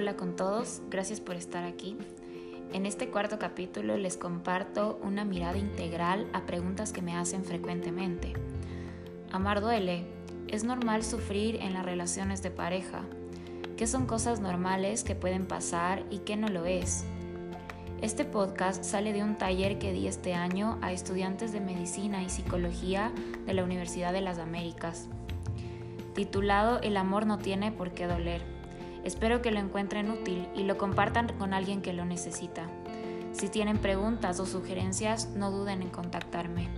Hola con todos, gracias por estar aquí. En este cuarto capítulo les comparto una mirada integral a preguntas que me hacen frecuentemente. Amar duele. Es normal sufrir en las relaciones de pareja. ¿Qué son cosas normales que pueden pasar y qué no lo es? Este podcast sale de un taller que di este año a estudiantes de medicina y psicología de la Universidad de las Américas, titulado El amor no tiene por qué doler. Espero que lo encuentren útil y lo compartan con alguien que lo necesita. Si tienen preguntas o sugerencias, no duden en contactarme.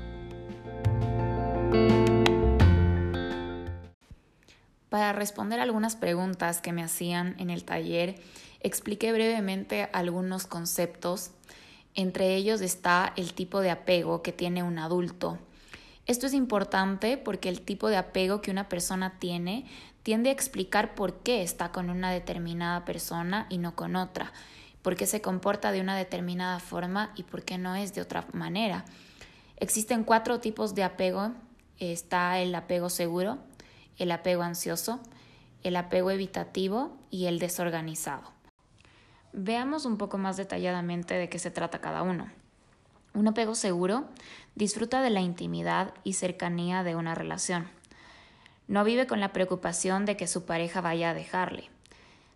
Para responder algunas preguntas que me hacían en el taller, expliqué brevemente algunos conceptos. Entre ellos está el tipo de apego que tiene un adulto. Esto es importante porque el tipo de apego que una persona tiene tiende a explicar por qué está con una determinada persona y no con otra, por qué se comporta de una determinada forma y por qué no es de otra manera. Existen cuatro tipos de apego. Está el apego seguro, el apego ansioso, el apego evitativo y el desorganizado. Veamos un poco más detalladamente de qué se trata cada uno. Un apego seguro disfruta de la intimidad y cercanía de una relación. No vive con la preocupación de que su pareja vaya a dejarle.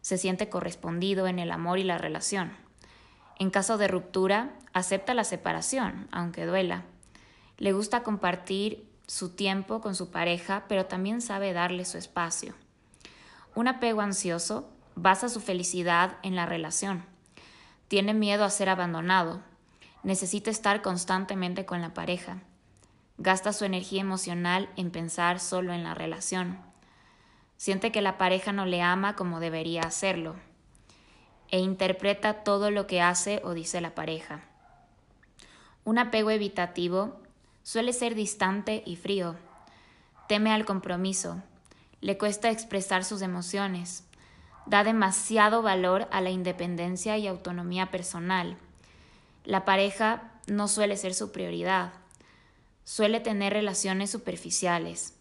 Se siente correspondido en el amor y la relación. En caso de ruptura, acepta la separación, aunque duela. Le gusta compartir su tiempo con su pareja, pero también sabe darle su espacio. Un apego ansioso basa su felicidad en la relación. Tiene miedo a ser abandonado. Necesita estar constantemente con la pareja. Gasta su energía emocional en pensar solo en la relación. Siente que la pareja no le ama como debería hacerlo. E interpreta todo lo que hace o dice la pareja. Un apego evitativo Suele ser distante y frío. Teme al compromiso. Le cuesta expresar sus emociones. Da demasiado valor a la independencia y autonomía personal. La pareja no suele ser su prioridad. Suele tener relaciones superficiales.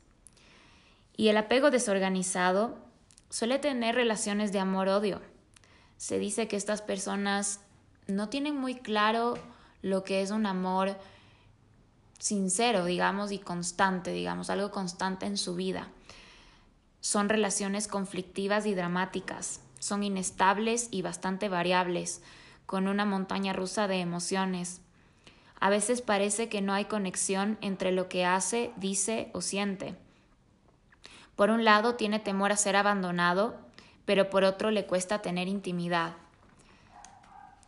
Y el apego desorganizado suele tener relaciones de amor-odio. Se dice que estas personas no tienen muy claro lo que es un amor sincero, digamos, y constante, digamos, algo constante en su vida. Son relaciones conflictivas y dramáticas, son inestables y bastante variables, con una montaña rusa de emociones. A veces parece que no hay conexión entre lo que hace, dice o siente. Por un lado tiene temor a ser abandonado, pero por otro le cuesta tener intimidad.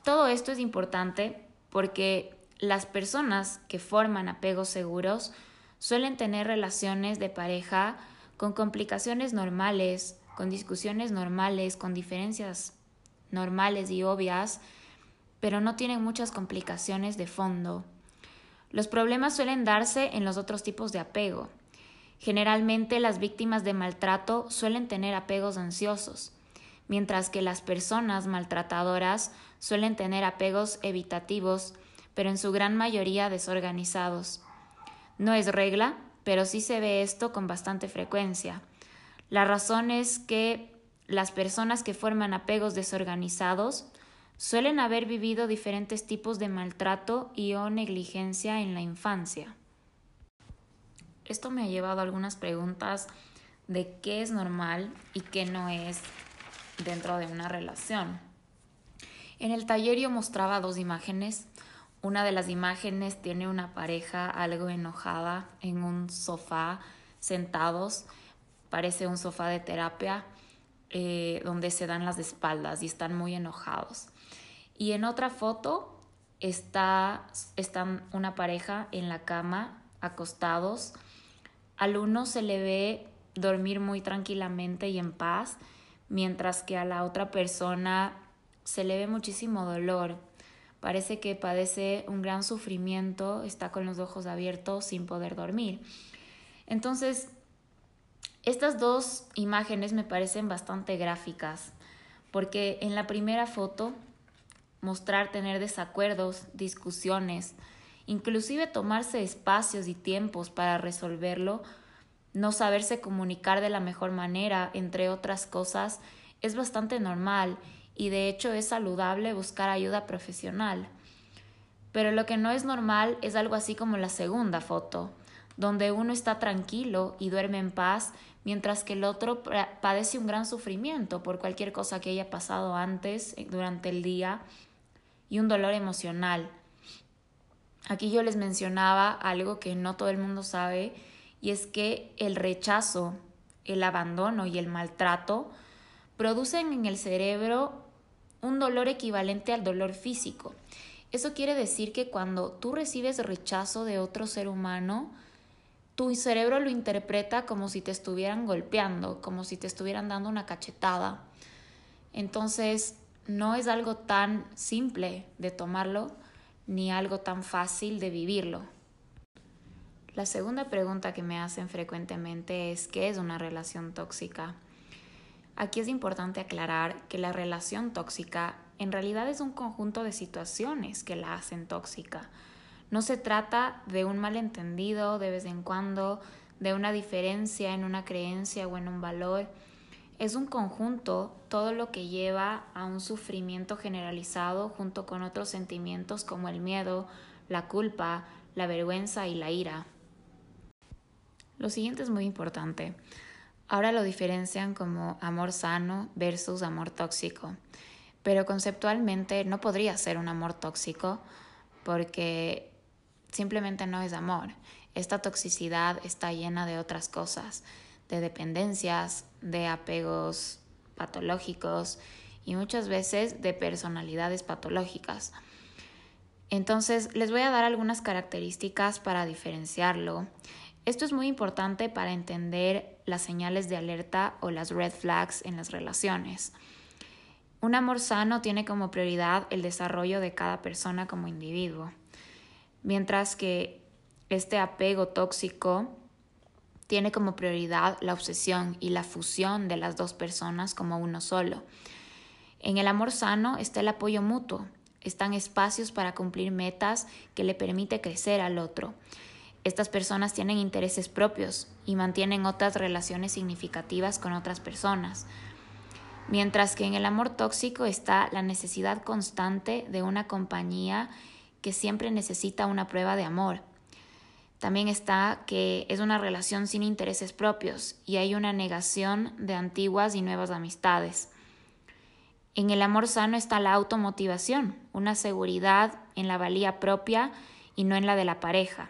Todo esto es importante porque las personas que forman apegos seguros suelen tener relaciones de pareja con complicaciones normales, con discusiones normales, con diferencias normales y obvias, pero no tienen muchas complicaciones de fondo. Los problemas suelen darse en los otros tipos de apego. Generalmente las víctimas de maltrato suelen tener apegos ansiosos, mientras que las personas maltratadoras suelen tener apegos evitativos pero en su gran mayoría desorganizados. No es regla, pero sí se ve esto con bastante frecuencia. La razón es que las personas que forman apegos desorganizados suelen haber vivido diferentes tipos de maltrato y o negligencia en la infancia. Esto me ha llevado a algunas preguntas de qué es normal y qué no es dentro de una relación. En el taller yo mostraba dos imágenes una de las imágenes tiene una pareja algo enojada en un sofá sentados, parece un sofá de terapia eh, donde se dan las espaldas y están muy enojados. Y en otra foto está están una pareja en la cama acostados. Al uno se le ve dormir muy tranquilamente y en paz, mientras que a la otra persona se le ve muchísimo dolor Parece que padece un gran sufrimiento, está con los ojos abiertos sin poder dormir. Entonces, estas dos imágenes me parecen bastante gráficas, porque en la primera foto mostrar tener desacuerdos, discusiones, inclusive tomarse espacios y tiempos para resolverlo, no saberse comunicar de la mejor manera, entre otras cosas, es bastante normal y de hecho es saludable buscar ayuda profesional. Pero lo que no es normal es algo así como la segunda foto, donde uno está tranquilo y duerme en paz, mientras que el otro padece un gran sufrimiento por cualquier cosa que haya pasado antes, eh, durante el día, y un dolor emocional. Aquí yo les mencionaba algo que no todo el mundo sabe, y es que el rechazo, el abandono y el maltrato producen en el cerebro un dolor equivalente al dolor físico. Eso quiere decir que cuando tú recibes rechazo de otro ser humano, tu cerebro lo interpreta como si te estuvieran golpeando, como si te estuvieran dando una cachetada. Entonces, no es algo tan simple de tomarlo, ni algo tan fácil de vivirlo. La segunda pregunta que me hacen frecuentemente es ¿qué es una relación tóxica? Aquí es importante aclarar que la relación tóxica en realidad es un conjunto de situaciones que la hacen tóxica. No se trata de un malentendido de vez en cuando, de una diferencia en una creencia o en un valor. Es un conjunto todo lo que lleva a un sufrimiento generalizado junto con otros sentimientos como el miedo, la culpa, la vergüenza y la ira. Lo siguiente es muy importante. Ahora lo diferencian como amor sano versus amor tóxico. Pero conceptualmente no podría ser un amor tóxico porque simplemente no es amor. Esta toxicidad está llena de otras cosas, de dependencias, de apegos patológicos y muchas veces de personalidades patológicas. Entonces, les voy a dar algunas características para diferenciarlo. Esto es muy importante para entender las señales de alerta o las red flags en las relaciones. Un amor sano tiene como prioridad el desarrollo de cada persona como individuo, mientras que este apego tóxico tiene como prioridad la obsesión y la fusión de las dos personas como uno solo. En el amor sano está el apoyo mutuo, están espacios para cumplir metas que le permite crecer al otro estas personas tienen intereses propios y mantienen otras relaciones significativas con otras personas. Mientras que en el amor tóxico está la necesidad constante de una compañía que siempre necesita una prueba de amor. También está que es una relación sin intereses propios y hay una negación de antiguas y nuevas amistades. En el amor sano está la automotivación, una seguridad en la valía propia y no en la de la pareja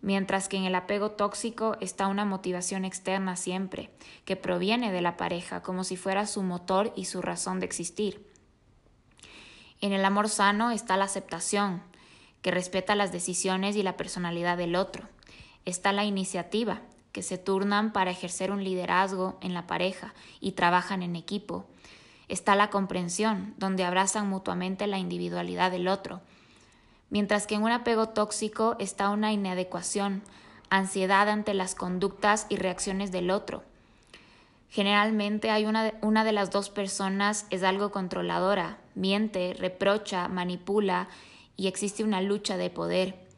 mientras que en el apego tóxico está una motivación externa siempre, que proviene de la pareja, como si fuera su motor y su razón de existir. En el amor sano está la aceptación, que respeta las decisiones y la personalidad del otro. Está la iniciativa, que se turnan para ejercer un liderazgo en la pareja y trabajan en equipo. Está la comprensión, donde abrazan mutuamente la individualidad del otro mientras que en un apego tóxico está una inadecuación, ansiedad ante las conductas y reacciones del otro. Generalmente hay una de, una de las dos personas es algo controladora, miente, reprocha, manipula y existe una lucha de poder.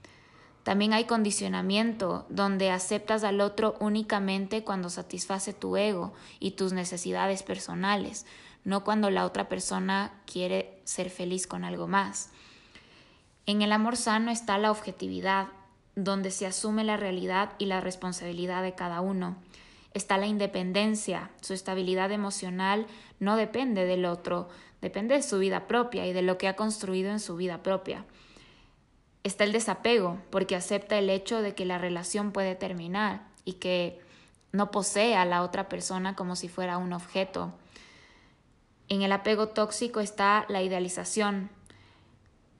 También hay condicionamiento, donde aceptas al otro únicamente cuando satisface tu ego y tus necesidades personales, no cuando la otra persona quiere ser feliz con algo más. En el amor sano está la objetividad, donde se asume la realidad y la responsabilidad de cada uno. Está la independencia, su estabilidad emocional no depende del otro, depende de su vida propia y de lo que ha construido en su vida propia. Está el desapego, porque acepta el hecho de que la relación puede terminar y que no posee a la otra persona como si fuera un objeto. En el apego tóxico está la idealización,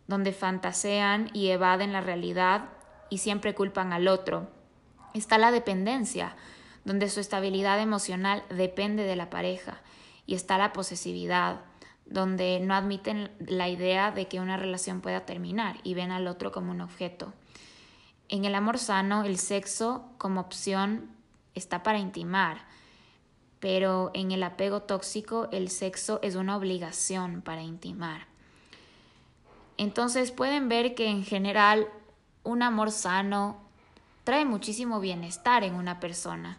donde fantasean y evaden la realidad y siempre culpan al otro. Está la dependencia, donde su estabilidad emocional depende de la pareja. Y está la posesividad, donde no admiten la idea de que una relación pueda terminar y ven al otro como un objeto. En el amor sano, el sexo como opción está para intimar, pero en el apego tóxico, el sexo es una obligación para intimar. Entonces pueden ver que en general un amor sano trae muchísimo bienestar en una persona,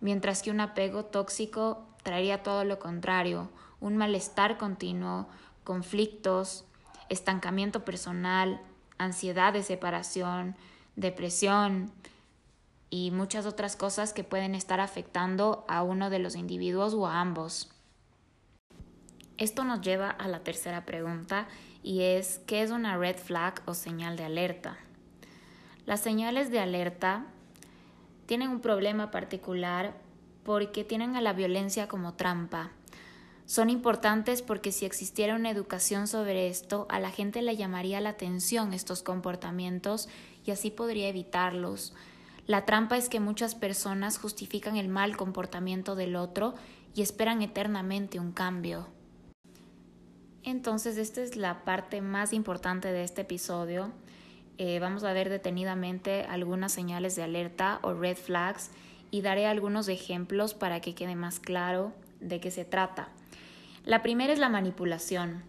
mientras que un apego tóxico traería todo lo contrario, un malestar continuo, conflictos, estancamiento personal, ansiedad de separación, depresión y muchas otras cosas que pueden estar afectando a uno de los individuos o a ambos. Esto nos lleva a la tercera pregunta y es ¿qué es una red flag o señal de alerta? Las señales de alerta tienen un problema particular porque tienen a la violencia como trampa. Son importantes porque si existiera una educación sobre esto, a la gente le llamaría la atención estos comportamientos y así podría evitarlos. La trampa es que muchas personas justifican el mal comportamiento del otro y esperan eternamente un cambio. Entonces, esta es la parte más importante de este episodio. Eh, vamos a ver detenidamente algunas señales de alerta o red flags y daré algunos ejemplos para que quede más claro de qué se trata. La primera es la manipulación.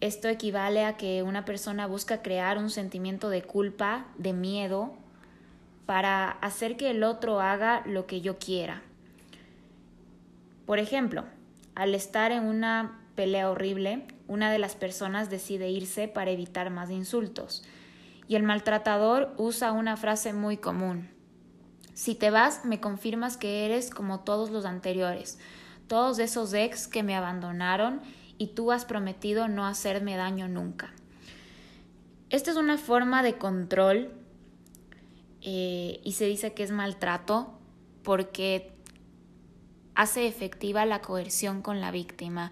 Esto equivale a que una persona busca crear un sentimiento de culpa, de miedo, para hacer que el otro haga lo que yo quiera. Por ejemplo, al estar en una pelea horrible, una de las personas decide irse para evitar más insultos. Y el maltratador usa una frase muy común. Si te vas, me confirmas que eres como todos los anteriores, todos esos ex que me abandonaron y tú has prometido no hacerme daño nunca. Esta es una forma de control eh, y se dice que es maltrato porque hace efectiva la coerción con la víctima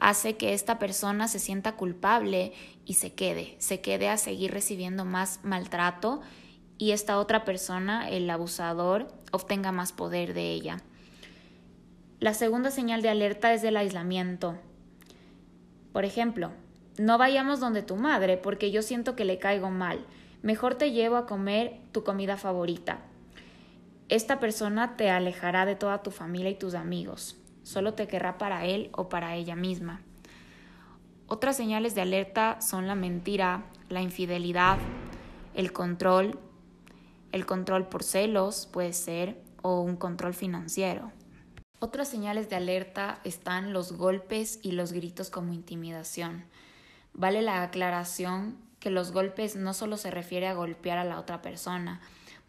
hace que esta persona se sienta culpable y se quede, se quede a seguir recibiendo más maltrato y esta otra persona, el abusador, obtenga más poder de ella. La segunda señal de alerta es el aislamiento. Por ejemplo, no vayamos donde tu madre porque yo siento que le caigo mal. Mejor te llevo a comer tu comida favorita. Esta persona te alejará de toda tu familia y tus amigos solo te querrá para él o para ella misma. Otras señales de alerta son la mentira, la infidelidad, el control, el control por celos puede ser o un control financiero. Otras señales de alerta están los golpes y los gritos como intimidación. Vale la aclaración que los golpes no solo se refiere a golpear a la otra persona,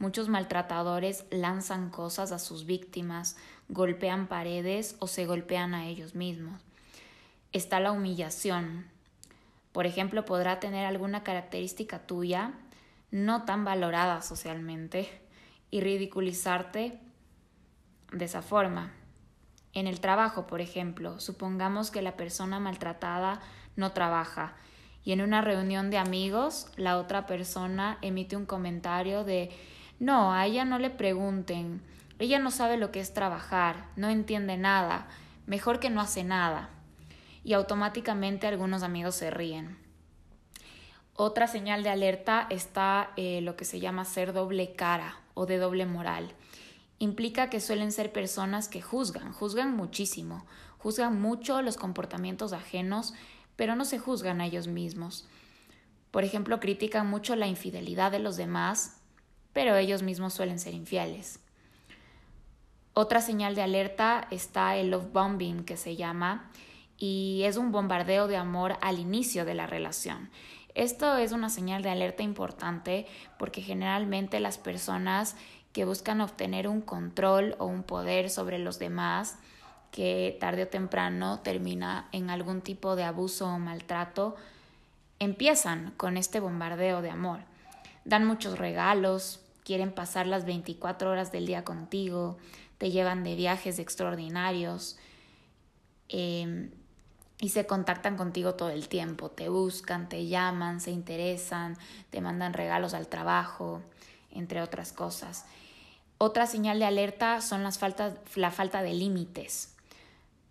Muchos maltratadores lanzan cosas a sus víctimas, golpean paredes o se golpean a ellos mismos. Está la humillación. Por ejemplo, podrá tener alguna característica tuya no tan valorada socialmente y ridiculizarte de esa forma. En el trabajo, por ejemplo, supongamos que la persona maltratada no trabaja y en una reunión de amigos la otra persona emite un comentario de no, a ella no le pregunten. Ella no sabe lo que es trabajar, no entiende nada, mejor que no hace nada. Y automáticamente algunos amigos se ríen. Otra señal de alerta está eh, lo que se llama ser doble cara o de doble moral. Implica que suelen ser personas que juzgan, juzgan muchísimo, juzgan mucho los comportamientos ajenos, pero no se juzgan a ellos mismos. Por ejemplo, critican mucho la infidelidad de los demás pero ellos mismos suelen ser infieles. Otra señal de alerta está el love bombing que se llama y es un bombardeo de amor al inicio de la relación. Esto es una señal de alerta importante porque generalmente las personas que buscan obtener un control o un poder sobre los demás, que tarde o temprano termina en algún tipo de abuso o maltrato, empiezan con este bombardeo de amor dan muchos regalos, quieren pasar las 24 horas del día contigo, te llevan de viajes extraordinarios em, y se contactan contigo todo el tiempo, te buscan, te llaman, se interesan, te mandan regalos al trabajo, entre otras cosas. Otra señal de alerta son las faltas, la falta de límites.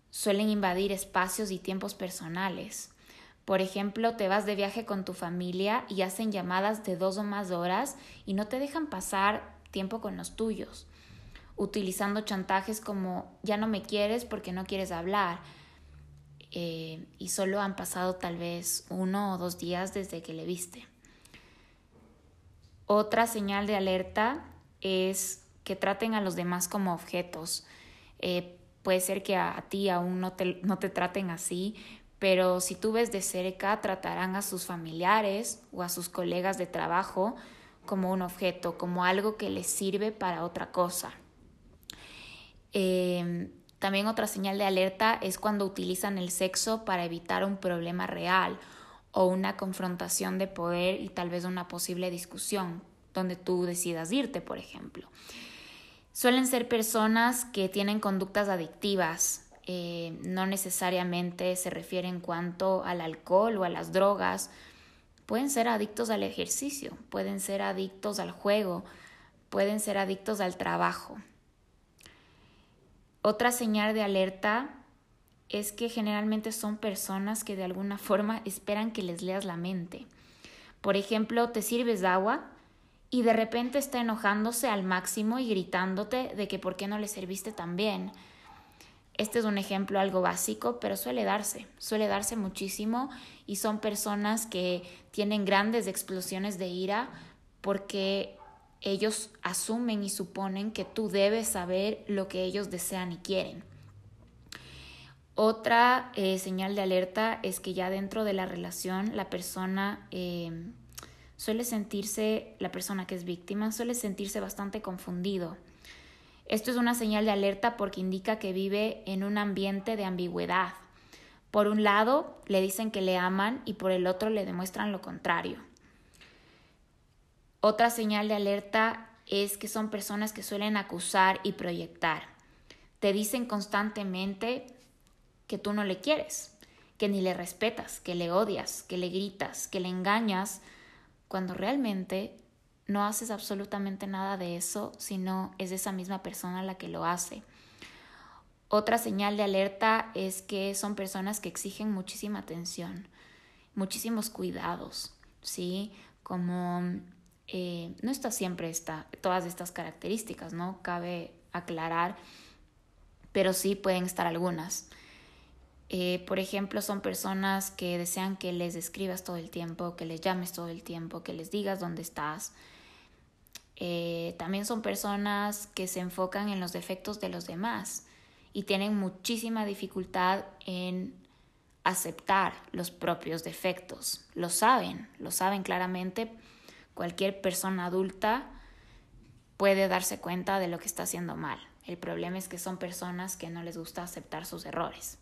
Suelen invadir espacios y tiempos personales. Por ejemplo, te vas de viaje con tu familia y hacen llamadas de dos o más horas y no te dejan pasar tiempo con los tuyos, utilizando chantajes como ya no me quieres porque no quieres hablar eh, y solo han pasado tal vez uno o dos días desde que le viste. Otra señal de alerta es que traten a los demás como objetos. Eh, puede ser que a, ti aún no te, no te traten así, pero si tú ves de cerca, tratarán a sus familiares o a sus colegas de trabajo como un objeto, como algo que les sirve para otra cosa. Em, también otra señal de alerta es cuando utilizan el sexo para evitar un problema real o una confrontación de poder y tal vez una posible discusión donde tú decidas irte, por ejemplo. Suelen ser personas que tienen conductas adictivas, eh, no necesariamente se refiere en cuanto al alcohol o a las drogas, pueden ser adictos al ejercicio, pueden ser adictos al juego, pueden ser adictos al trabajo. Otra señal de alerta es que generalmente son personas que de alguna forma esperan que les leas la mente. Por ejemplo, te sirves de agua y de repente está enojándose al máximo y gritándote de que por qué no le serviste tan bien. Este es un ejemplo algo básico, pero suele darse, suele darse muchísimo y son personas que tienen grandes explosiones de ira porque ellos asumen y suponen que tú debes saber lo que ellos desean y quieren. Otra eh, señal de alerta es que ya dentro de la relación la persona eh, suele sentirse, la persona que es víctima suele sentirse bastante confundido esto es una señal de alerta porque indica que vive en un ambiente de ambigüedad. Por un lado, le dicen que le aman y por el otro le demuestran lo contrario. Otra señal de alerta es que son personas que suelen acusar y proyectar. Te dicen constantemente que tú no le quieres, que ni le respetas, que le odias, que le gritas, que le engañas, cuando realmente no haces absolutamente nada de eso, sino es esa misma persona la que lo hace. Otra señal de alerta es que son personas que exigen muchísima atención, muchísimos cuidados, ¿sí? Como eh, no está siempre esta, todas estas características, ¿no? Cabe aclarar, pero sí pueden estar algunas. Eh, por ejemplo, son personas que desean que les escribas todo el tiempo, que les llames todo el tiempo, que les digas dónde estás, eh, también son personas que se enfocan en los defectos de los demás y tienen muchísima dificultad en aceptar los propios defectos. Lo saben, lo saben claramente. Cualquier persona adulta puede darse cuenta de lo que está haciendo mal. El problema es que son personas que no les gusta aceptar sus errores.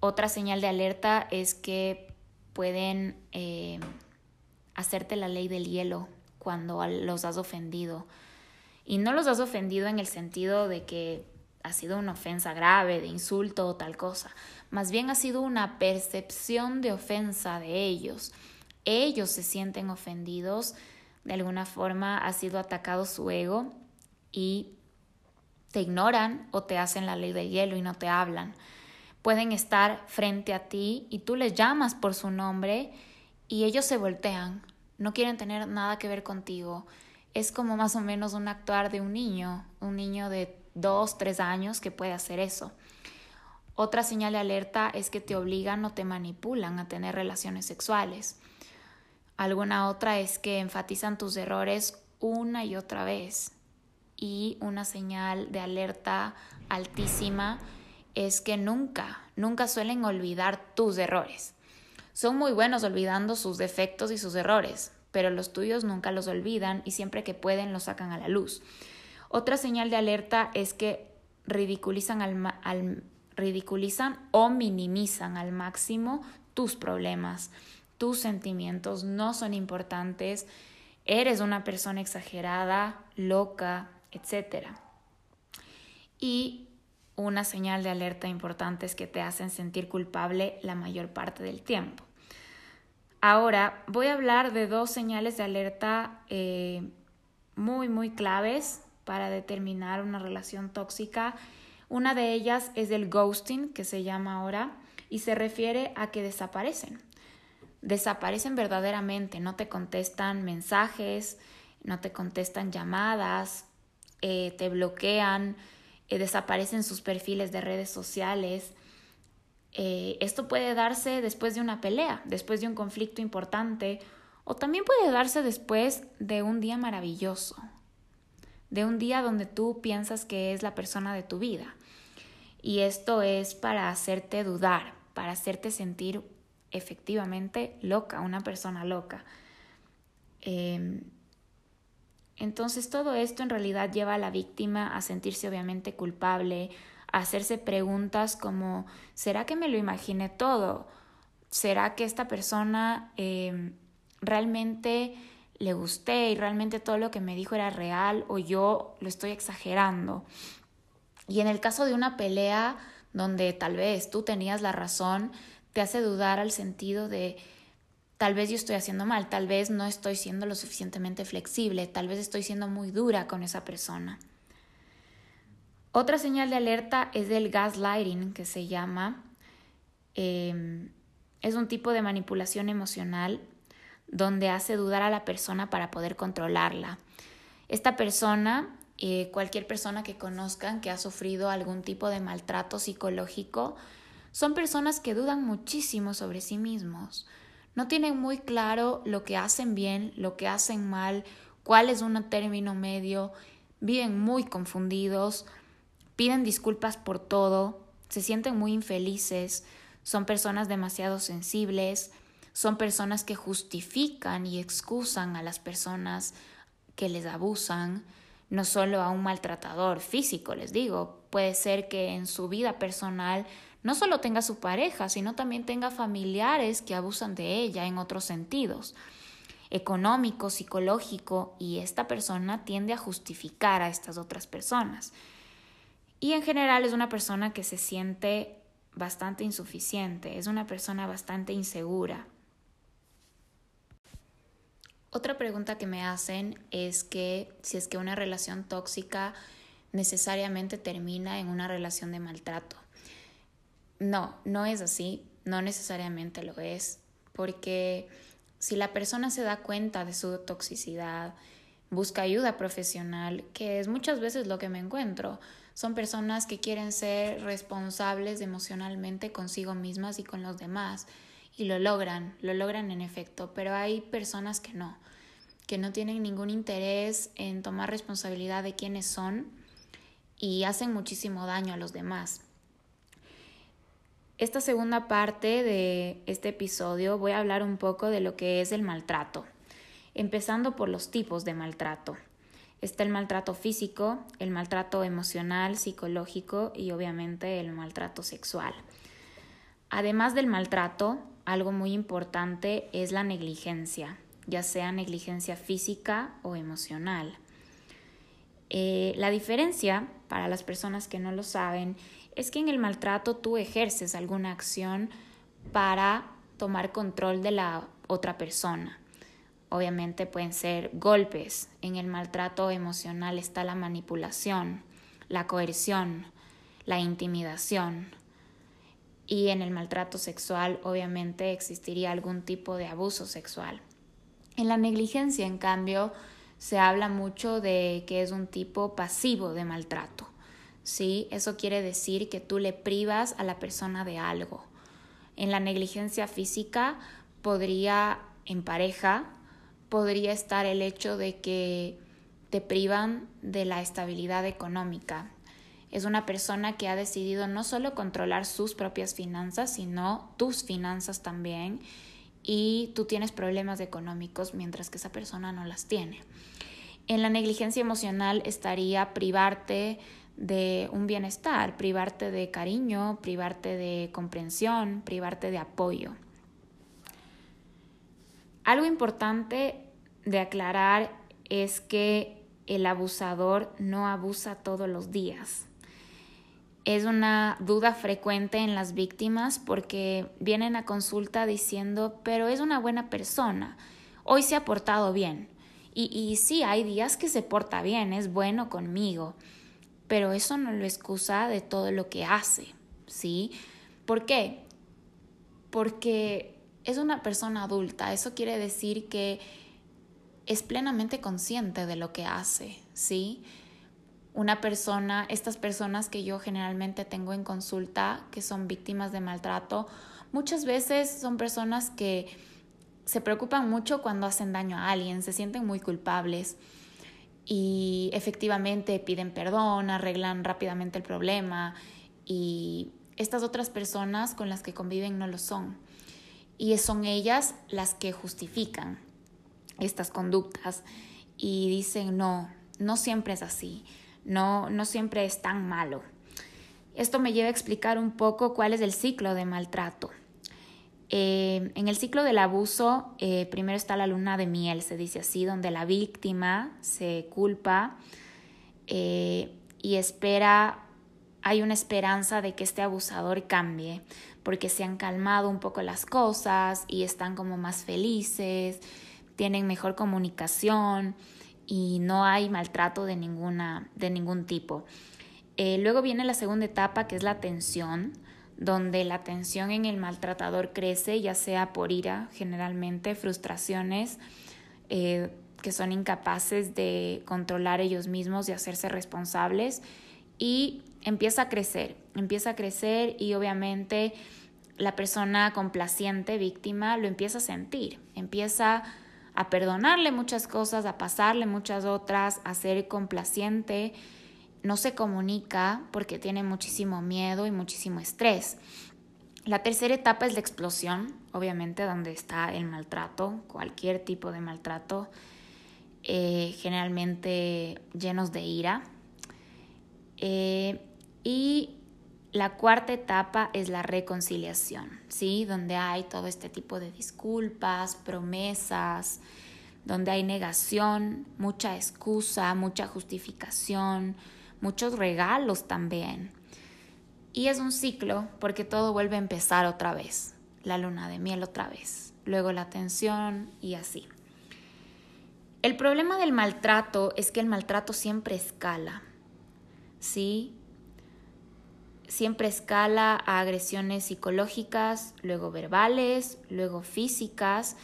Otra señal de alerta es que pueden eh, hacerte la ley del hielo cuando los has ofendido. Y no los has ofendido en el sentido de que ha sido una ofensa grave, de insulto o tal cosa. Más bien ha sido una percepción de ofensa de ellos. Ellos se sienten ofendidos, de alguna forma ha sido atacado su ego y te ignoran o te hacen la ley del hielo y no te hablan. Pueden estar frente a ti y tú les llamas por su nombre y ellos se voltean no quieren tener nada que ver contigo. Es como más o menos un actuar de un niño, un niño de dos, tres años que puede hacer eso. Otra señal de alerta es que te obligan o te manipulan a tener relaciones sexuales. Alguna otra es que enfatizan tus errores una y otra vez. Y una señal de alerta altísima es que nunca, nunca suelen olvidar tus errores. Son muy buenos olvidando sus defectos y sus errores, pero los tuyos nunca los olvidan y siempre que pueden los sacan a la luz. Otra señal de alerta es que ridiculizan, al, ridiculizan o minimizan al máximo tus problemas, tus sentimientos no son importantes, eres una persona exagerada, loca, etc. Y una señal de alerta importante es que te hacen sentir culpable la mayor parte del tiempo. Ahora voy a hablar de dos señales de alerta eh, muy, muy claves para determinar una relación tóxica. Una de ellas es el ghosting, que se llama ahora, y se refiere a que desaparecen. Desaparecen verdaderamente, no te contestan mensajes, no te contestan llamadas, eh, te bloquean, eh, desaparecen sus perfiles de redes sociales. Eh, esto puede darse después de una pelea, después de un conflicto importante, o también puede darse después de un día maravilloso, de un día donde tú piensas que es la persona de tu vida. Y esto es para hacerte dudar, para hacerte sentir efectivamente loca, una persona loca. Em, entonces todo esto en realidad lleva a la víctima a sentirse obviamente culpable, a hacerse preguntas como ¿será que me lo imaginé todo? ¿Será que esta persona em, realmente le gusté y realmente todo lo que me dijo era real o yo lo estoy exagerando? Y en el caso de una pelea donde tal vez tú tenías la razón, te hace dudar al sentido de tal vez yo estoy haciendo mal, tal vez no estoy siendo lo suficientemente flexible, tal vez estoy siendo muy dura con esa persona. Otra señal de alerta es del gaslighting, que se llama. Em, es un tipo de manipulación emocional donde hace dudar a la persona para poder controlarla. Esta persona, eh, cualquier persona que conozcan que ha sufrido algún tipo de maltrato psicológico, son personas que dudan muchísimo sobre sí mismos. No tienen muy claro lo que hacen bien, lo que hacen mal, cuál es un término medio, viven muy confundidos, piden disculpas por todo, se sienten muy infelices, son personas demasiado sensibles, son personas que justifican y excusan a las personas que les abusan, no solo a un maltratador físico, les digo, puede ser que en su vida personal no solo tenga su pareja, sino también tenga familiares que abusan de ella en otros sentidos, económico, psicológico, y esta persona tiende a justificar a estas otras personas. Y en general es una persona que se siente bastante insuficiente, es una persona bastante insegura. Otra pregunta que me hacen es que si es que una relación tóxica necesariamente termina en una relación de maltrato. No, no es así, no necesariamente lo es, porque si la persona se da cuenta de su toxicidad, busca ayuda profesional, que es muchas veces lo que me encuentro, son personas que quieren ser responsables emocionalmente consigo mismas y con los demás, y lo logran, lo logran en efecto, pero hay personas que no, que no tienen ningún interés en tomar responsabilidad de quiénes son y hacen muchísimo daño a los demás. Esta segunda parte de este episodio voy a hablar un poco de lo que es el maltrato, empezando por los tipos de maltrato. Está el maltrato físico, el maltrato emocional, psicológico y obviamente el maltrato sexual. Además del maltrato, algo muy importante es la negligencia, ya sea negligencia física o emocional. Eh, la diferencia, para las personas que no lo saben, es que en el maltrato tú ejerces alguna acción para tomar control de la otra persona. Obviamente pueden ser golpes. En el maltrato emocional está la manipulación, la coerción, la intimidación. Y en el maltrato sexual obviamente existiría algún tipo de abuso sexual. En la negligencia, en cambio, se habla mucho de que es un tipo pasivo de maltrato. ¿Sí? Eso quiere decir que tú le privas a la persona de algo. En la negligencia física podría, en pareja, podría estar el hecho de que te privan de la estabilidad económica. Es una persona que ha decidido no solo controlar sus propias finanzas, sino tus finanzas también, y tú tienes problemas económicos mientras que esa persona no las tiene. En la negligencia emocional estaría privarte de un bienestar, privarte de cariño, privarte de comprensión, privarte de apoyo. Algo importante de aclarar es que el abusador no abusa todos los días. Es una duda frecuente en las víctimas porque vienen a consulta diciendo, pero es una buena persona, hoy se ha portado bien. Y, y sí, hay días que se porta bien, es bueno conmigo pero eso no lo excusa de todo lo que hace, ¿sí? ¿Por qué? Porque es una persona adulta, eso quiere decir que es plenamente consciente de lo que hace, ¿sí? Una persona, estas personas que yo generalmente tengo en consulta, que son víctimas de maltrato, muchas veces son personas que se preocupan mucho cuando hacen daño a alguien, se sienten muy culpables y efectivamente piden perdón, arreglan rápidamente el problema y estas otras personas con las que conviven no lo son. Y son ellas las que justifican estas conductas y dicen, no, no siempre es así, no, no siempre es tan malo. Esto me lleva a explicar un poco cuál es el ciclo de maltrato. Eh, en el ciclo del abuso, eh, primero está la luna de miel, se dice así, donde la víctima se culpa eh, y espera, hay una esperanza de que este abusador cambie, porque se han calmado un poco las cosas y están como más felices, tienen mejor comunicación y no hay maltrato de, ninguna, de ningún tipo. Luego viene la segunda etapa que es la tensión, donde la tensión en el maltratador crece, ya sea por ira, generalmente, frustraciones, eh, que son incapaces de controlar ellos mismos, y hacerse responsables, y empieza a crecer, empieza a crecer y obviamente la persona complaciente, víctima, lo empieza a sentir, empieza a perdonarle muchas cosas, a pasarle muchas otras, a ser complaciente, no se comunica porque tiene muchísimo miedo y muchísimo estrés. La tercera etapa es la explosión, obviamente, donde está el maltrato, cualquier tipo de maltrato, eh, generalmente llenos de ira. Eh, y la cuarta etapa es la reconciliación, ¿sí? Donde hay todo este tipo de disculpas, promesas, donde hay negación, mucha excusa, mucha justificación, muchos regalos también. Y es un ciclo porque todo vuelve a empezar otra vez, la luna de miel otra vez, luego la tensión y así. El problema del maltrato es que el maltrato siempre escala, ¿sí? siempre escala a agresiones psicológicas, luego verbales, luego físicas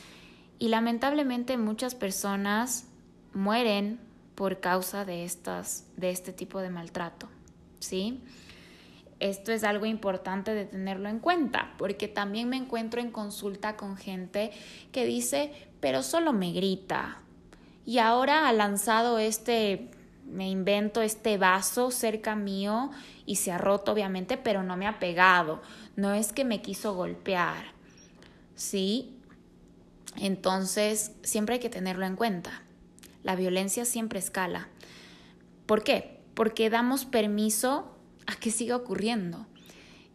y lamentablemente muchas personas mueren por causa de estas de este tipo de maltrato, ¿sí? Esto es algo importante de tenerlo en cuenta, porque también me encuentro en consulta con gente que dice, pero solo me grita. Y ahora ha lanzado este me invento este vaso cerca mío y se ha roto obviamente, pero no me ha pegado. No es que me quiso golpear. ¿Sí? Entonces, siempre hay que tenerlo en cuenta. La violencia siempre escala. ¿Por qué? Porque damos permiso a que siga ocurriendo.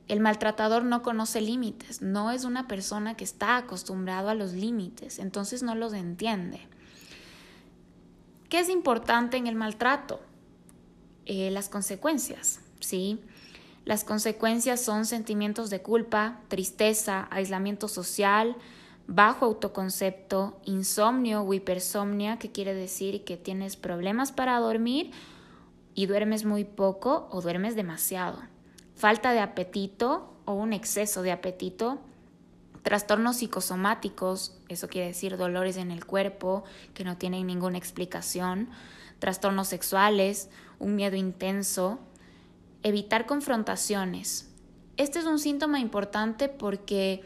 El maltratador no conoce límites, no es una persona que está acostumbrado a los límites, entonces no los entiende. ¿Qué es importante en el maltrato? Eh, las consecuencias, ¿sí? Las consecuencias son sentimientos de culpa, tristeza, aislamiento social, bajo autoconcepto, insomnio o hipersomnia, que quiere decir que tienes problemas para dormir y duermes muy poco o duermes demasiado. Falta de apetito o un exceso de apetito Trastornos psicosomáticos, eso quiere decir dolores en el cuerpo que no tienen ninguna explicación. Trastornos sexuales, un miedo intenso. Evitar confrontaciones. Este es un síntoma importante porque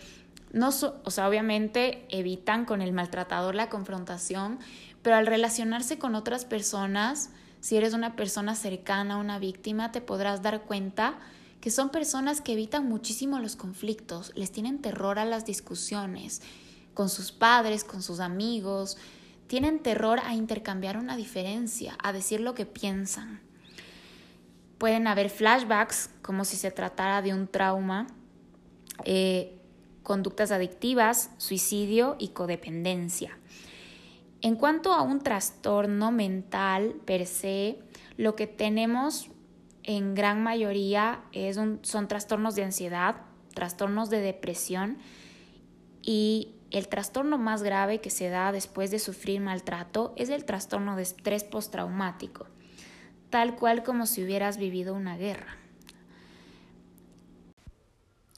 no, o sea, obviamente evitan con el maltratador la confrontación, pero al relacionarse con otras personas, si eres una persona cercana a una víctima, te podrás dar cuenta que son personas que evitan muchísimo los conflictos, les tienen terror a las discusiones con sus padres, con sus amigos, tienen terror a intercambiar una diferencia, a decir lo que piensan. Pueden haber flashbacks como si se tratara de un trauma, eh, conductas adictivas, suicidio y codependencia. En cuanto a un trastorno mental per se, lo que tenemos en gran mayoría es son trastornos de ansiedad, trastornos de depresión y el trastorno más grave que se da después de sufrir maltrato es el trastorno de estrés postraumático, tal cual como si hubieras vivido una guerra.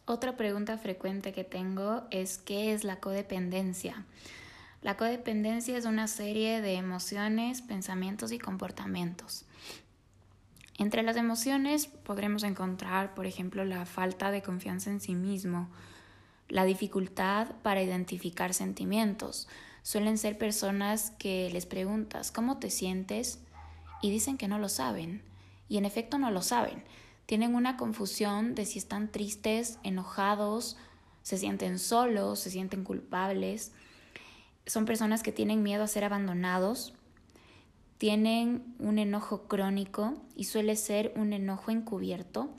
Otra pregunta frecuente que tengo es ¿qué es la codependencia? La codependencia es una serie de emociones, pensamientos y comportamientos entre las emociones podremos encontrar, por ejemplo, la falta de confianza en sí mismo, la dificultad para identificar sentimientos. Suelen ser personas que les preguntas ¿cómo te sientes? y dicen que no lo saben. Y en efecto no lo saben. Tienen una confusión de si están tristes, enojados, se sienten solos, se sienten culpables. Son personas que tienen miedo a ser abandonados, tienen un enojo crónico y suele ser un enojo encubierto,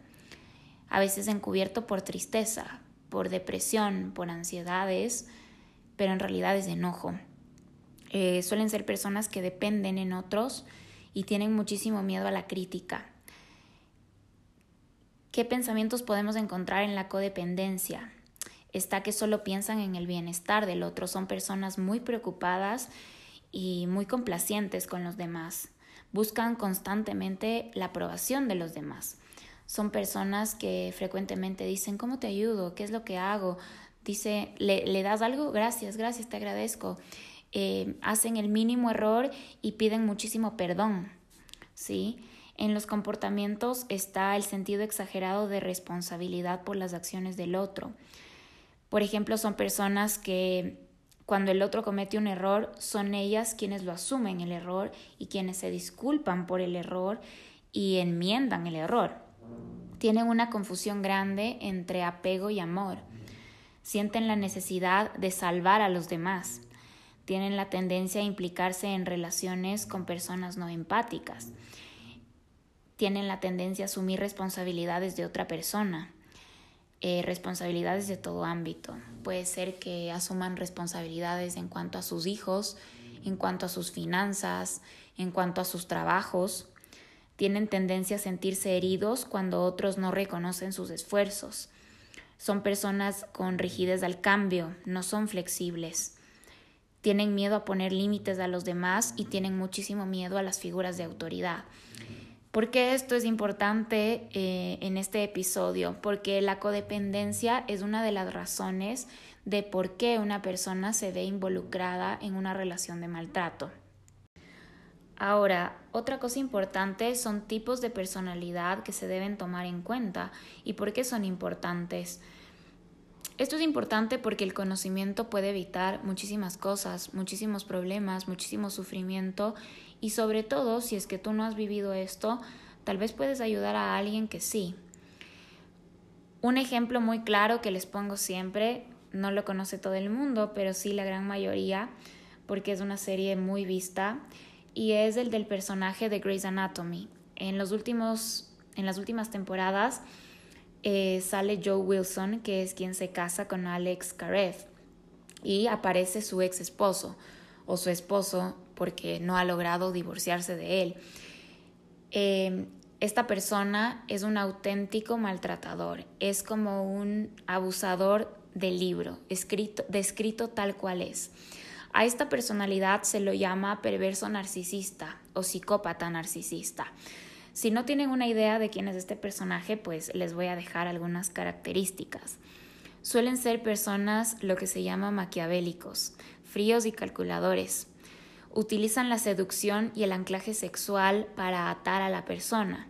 a veces encubierto por tristeza, por depresión, por ansiedades, pero en realidad es enojo. Eh, suelen ser personas que dependen en otros y tienen muchísimo miedo a la crítica. ¿Qué pensamientos podemos encontrar en la codependencia? Está que solo piensan en el bienestar del otro, son personas muy preocupadas y muy complacientes con los demás. Buscan constantemente la aprobación de los demás. Son personas que frecuentemente dicen, ¿cómo te ayudo? ¿Qué es lo que hago? Dice, ¿le, das algo? Gracias, gracias, te agradezco. Eh, hacen el mínimo error y piden muchísimo perdón. ¿Sí? En los comportamientos está el sentido exagerado de responsabilidad por las acciones del otro. Por ejemplo, son personas que cuando el otro comete un error, son ellas quienes lo asumen el error y quienes se disculpan por el error y enmiendan el error. Tienen una confusión grande entre apego y amor. Sienten la necesidad de salvar a los demás. Tienen la tendencia a implicarse en relaciones con personas no empáticas tienen la tendencia a asumir responsabilidades de otra persona, eh, responsabilidades de todo ámbito. Puede ser que asuman responsabilidades en cuanto a sus hijos, en cuanto a sus finanzas, en cuanto a sus trabajos. Tienen tendencia a sentirse heridos cuando otros no reconocen sus esfuerzos. Son personas con rigidez al cambio, no son flexibles. Tienen miedo a poner límites a los demás y tienen muchísimo miedo a las figuras de autoridad. ¿Por qué esto es importante eh, en este episodio? Porque la codependencia es una de las razones de por qué una persona se ve involucrada en una relación de maltrato. Ahora, otra cosa importante son tipos de personalidad que se deben tomar en cuenta y por qué son importantes. Esto es importante porque el conocimiento puede evitar muchísimas cosas, muchísimos problemas, muchísimo sufrimiento y sobre todo, si es que tú no has vivido esto, tal vez puedes ayudar a alguien que sí. Un ejemplo muy claro que les pongo siempre, no lo conoce todo el mundo, pero sí la gran mayoría, porque es una serie muy vista, y es el del personaje de Grey's Anatomy. En, los últimos, en las últimas temporadas eh, sale Joe Wilson, que es quien se casa con Alex Karev, y aparece su ex esposo o su esposo porque no ha logrado divorciarse de él. Em, esta persona es un auténtico maltratador, es como un abusador del libro, escrito, descrito tal cual es. A esta personalidad se lo llama perverso narcisista o psicópata narcisista. Si no tienen una idea de quién es este personaje, pues les voy a dejar algunas características. Suelen ser personas lo que se llama maquiavélicos, fríos y calculadores, utilizan la seducción y el anclaje sexual para atar a la persona.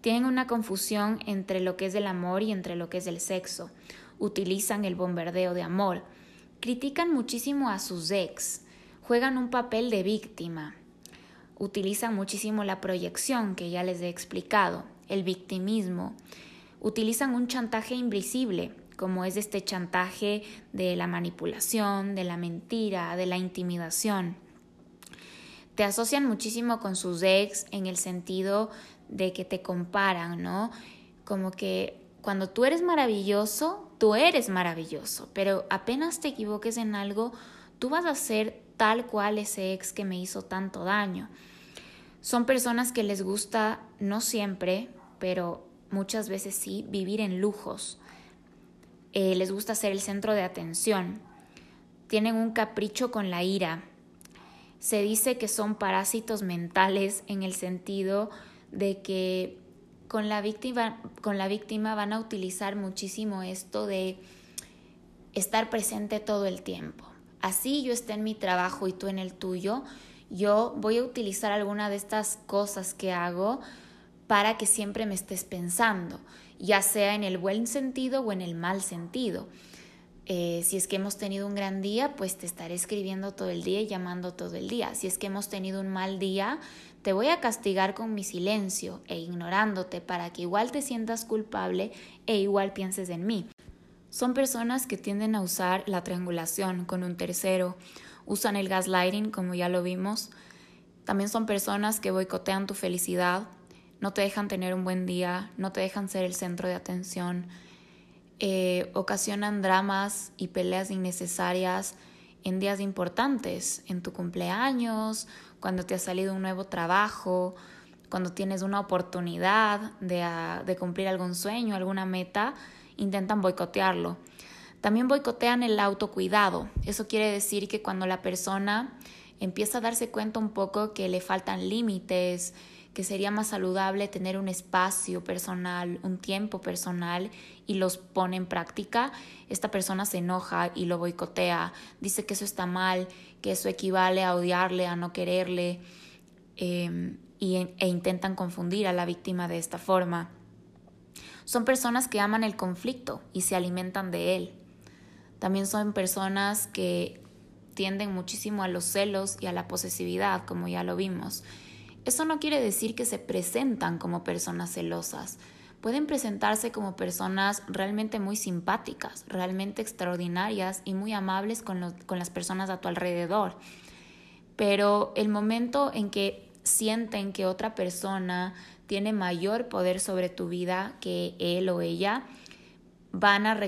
Tienen una confusión entre lo que es el amor y entre lo que es el sexo. Utilizan el bombardeo de amor. Critican muchísimo a sus ex. Juegan un papel de víctima. Utilizan muchísimo la proyección que ya les he explicado, el victimismo. Utilizan un chantaje invisible, como es este chantaje de la manipulación, de la mentira, de la intimidación te asocian muchísimo con sus ex en el sentido de que te comparan, ¿no? Como que cuando tú eres maravilloso, tú eres maravilloso, pero apenas te equivoques en algo, tú vas a ser tal cual ese ex que me hizo tanto daño. Son personas que les gusta, no siempre, pero muchas veces sí, vivir en lujos. Eh, les gusta ser el centro de atención. Tienen un capricho con la ira, se dice que son parásitos mentales en el sentido de que con la víctima, con la víctima van a utilizar muchísimo esto de estar presente todo el tiempo. Así yo esté en mi trabajo y tú en el tuyo, yo voy a utilizar alguna de estas cosas que hago para que siempre me estés pensando, ya sea en el buen sentido o en el mal sentido. Eh, si es que hemos tenido un gran día, pues te estaré escribiendo todo el día y llamando todo el día. Si es que hemos tenido un mal día, te voy a castigar con mi silencio e ignorándote para que igual te sientas culpable e igual pienses en mí. Son personas que tienden a usar la triangulación con un tercero, usan el gaslighting como ya lo vimos. También son personas que boicotean tu felicidad, no te dejan tener un buen día, no te dejan ser el centro de atención, eh, ocasionan dramas y peleas innecesarias en días importantes, en tu cumpleaños, cuando te ha salido un nuevo trabajo, cuando tienes una oportunidad de, ah, de cumplir algún sueño, alguna meta, intentan boicotearlo. También boicotean el autocuidado. Eso quiere decir que cuando la persona empieza a darse cuenta un poco que le faltan límites, que sería más saludable tener un espacio personal, un tiempo personal y los pone en práctica, esta persona se enoja y lo boicotea, dice que eso está mal, que eso equivale a odiarle, a no quererle em, y, e intentan confundir a la víctima de esta forma. Son personas que aman el conflicto y se alimentan de él. También son personas que tienden muchísimo a los celos y a la posesividad, como ya lo vimos. Eso no quiere decir que se presentan como personas celosas. Pueden presentarse como personas realmente muy simpáticas, realmente extraordinarias y muy amables con, las personas a tu alrededor. Pero el momento en que sienten que otra persona tiene mayor poder sobre tu vida que él o ella, van a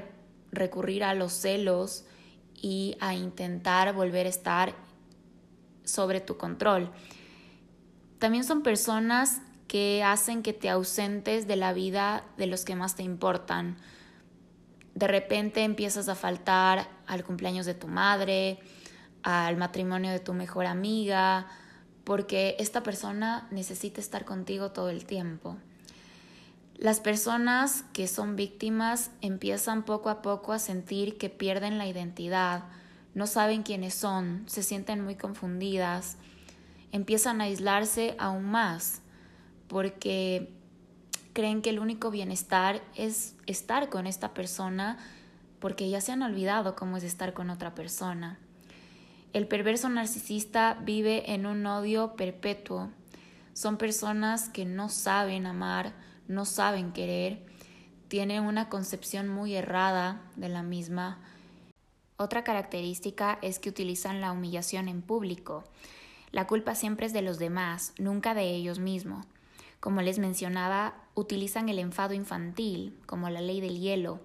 recurrir a los celos y a intentar volver a estar sobre tu control. También son personas que hacen que te ausentes de la vida de los que más te importan. De repente empiezas a faltar al cumpleaños de tu madre, al matrimonio de tu mejor amiga, porque esta persona necesita estar contigo todo el tiempo. Las personas que son víctimas empiezan poco a poco a sentir que pierden la identidad, no saben quiénes son, se sienten muy confundidas empiezan a aislarse aún más porque creen que el único bienestar es estar con esta persona porque ya se han olvidado cómo es estar con otra persona. El perverso narcisista vive en un odio perpetuo. Son personas que no saben amar, no saben querer, tienen una concepción muy errada de la misma. Otra característica es que utilizan la humillación en público. La culpa siempre es de los demás, nunca de ellos mismos. Como les mencionaba, utilizan el enfado infantil, como la ley del hielo.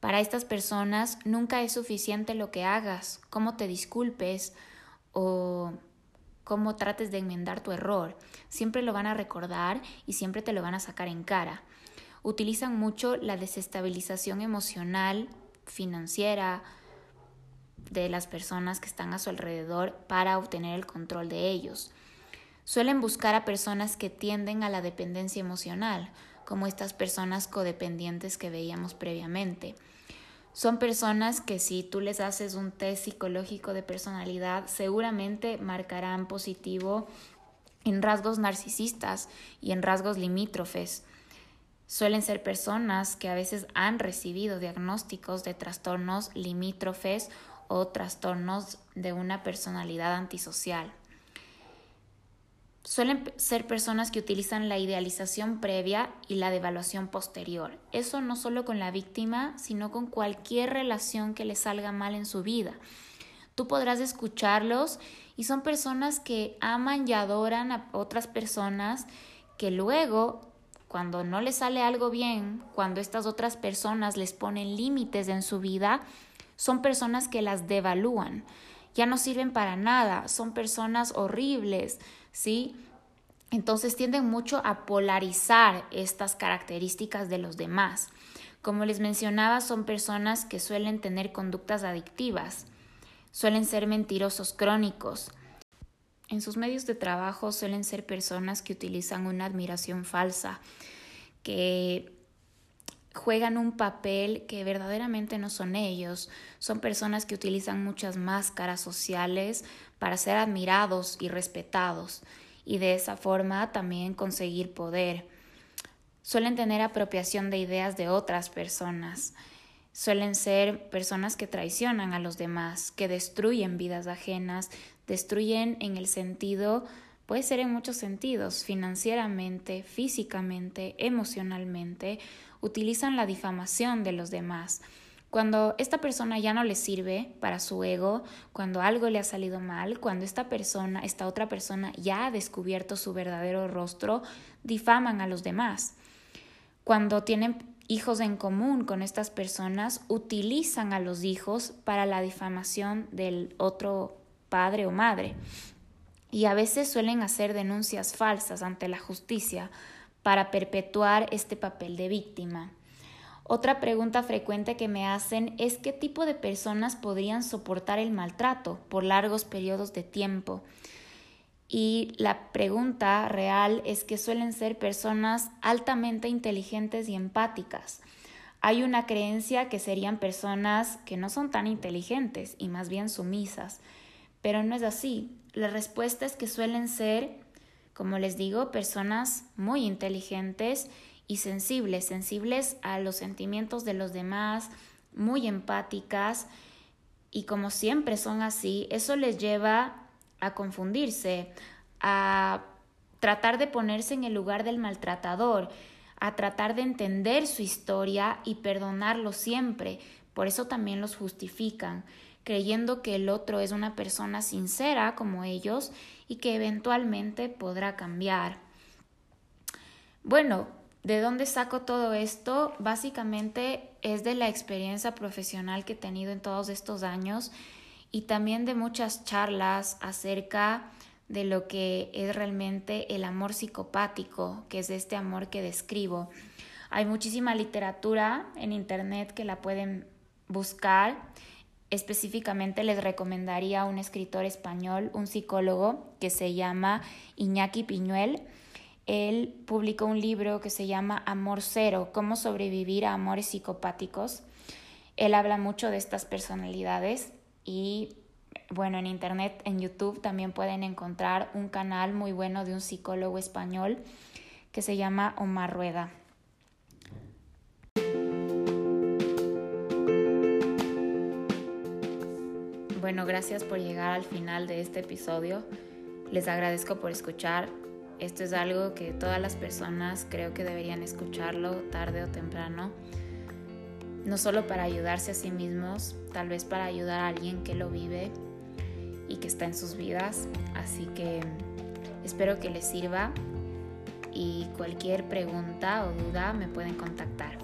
Para estas personas nunca es suficiente lo que hagas, cómo te disculpes o cómo trates de enmendar tu error. Siempre lo van a recordar y siempre te lo van a sacar en cara. Utilizan mucho la desestabilización emocional, financiera, de las personas que están a su alrededor para obtener el control de ellos. Suelen buscar a personas que tienden a la dependencia emocional, como estas personas codependientes que veíamos previamente. Son personas que si tú les haces un test psicológico de personalidad, seguramente marcarán positivo en rasgos narcisistas y en rasgos limítrofes. Suelen ser personas que a veces han recibido diagnósticos de trastornos limítrofes o trastornos de una personalidad antisocial. Suelen ser personas que utilizan la idealización previa y la devaluación posterior. Eso no solo con la víctima, sino con cualquier relación que le salga mal en su vida. Tú podrás escucharlos y son personas que aman y adoran a otras personas que luego, cuando no les sale algo bien, cuando estas otras personas les ponen límites en su vida, son personas que las devalúan, ya no sirven para nada, son personas horribles, ¿sí? Entonces tienden mucho a polarizar estas características de los demás. Como les mencionaba, son personas que suelen tener conductas adictivas, suelen ser mentirosos crónicos. En sus medios de trabajo suelen ser personas que utilizan una admiración falsa, que juegan un papel que verdaderamente no son ellos. Son personas que utilizan muchas máscaras sociales para ser admirados y respetados y de esa forma también conseguir poder. Suelen tener apropiación de ideas de otras personas. Suelen ser personas que traicionan a los demás, que destruyen vidas ajenas, destruyen en el sentido Puede ser en muchos sentidos, financieramente, físicamente, emocionalmente, utilizan la difamación de los demás. Cuando esta persona ya no le sirve para su ego, cuando algo le ha salido mal, cuando esta persona, esta otra persona ya ha descubierto su verdadero rostro, difaman a los demás. Cuando tienen hijos en común con estas personas, utilizan a los hijos para la difamación del otro padre o madre y a veces suelen hacer denuncias falsas ante la justicia para perpetuar este papel de víctima. Otra pregunta frecuente que me hacen es qué tipo de personas podrían soportar el maltrato por largos periodos de tiempo. Y la pregunta real es que suelen ser personas altamente inteligentes y empáticas. Hay una creencia que serían personas que no son tan inteligentes y más bien sumisas, pero no es así. La respuesta es que suelen ser, como les digo, personas muy inteligentes y sensibles, sensibles a los sentimientos de los demás, muy empáticas y como siempre son así, eso les lleva a confundirse, a tratar de ponerse en el lugar del maltratador, a tratar de entender su historia y perdonarlo siempre. Por eso también los justifican creyendo que el otro es una persona sincera como ellos y que eventualmente podrá cambiar. Bueno, ¿de dónde saco todo esto? Básicamente es de la experiencia profesional que he tenido en todos estos años y también de muchas charlas acerca de lo que es realmente el amor psicopático, que es este amor que describo. Hay muchísima literatura en internet que la pueden buscar Específicamente les recomendaría un escritor español, un psicólogo que se llama Iñaki Piñuel. Él publicó un libro que se llama Amor Cero, cómo sobrevivir a amores psicopáticos. Él habla mucho de estas personalidades y bueno, en internet, en YouTube también pueden encontrar un canal muy bueno de un psicólogo español que se llama Omar Rueda. Bueno, gracias por llegar al final de este episodio. Les agradezco por escuchar. Esto es algo que todas las personas creo que deberían escucharlo tarde o temprano. No solo para ayudarse a sí mismos, tal vez para ayudar a alguien que lo vive y que está en sus vidas. Así que espero que les sirva y cualquier pregunta o duda me pueden contactar.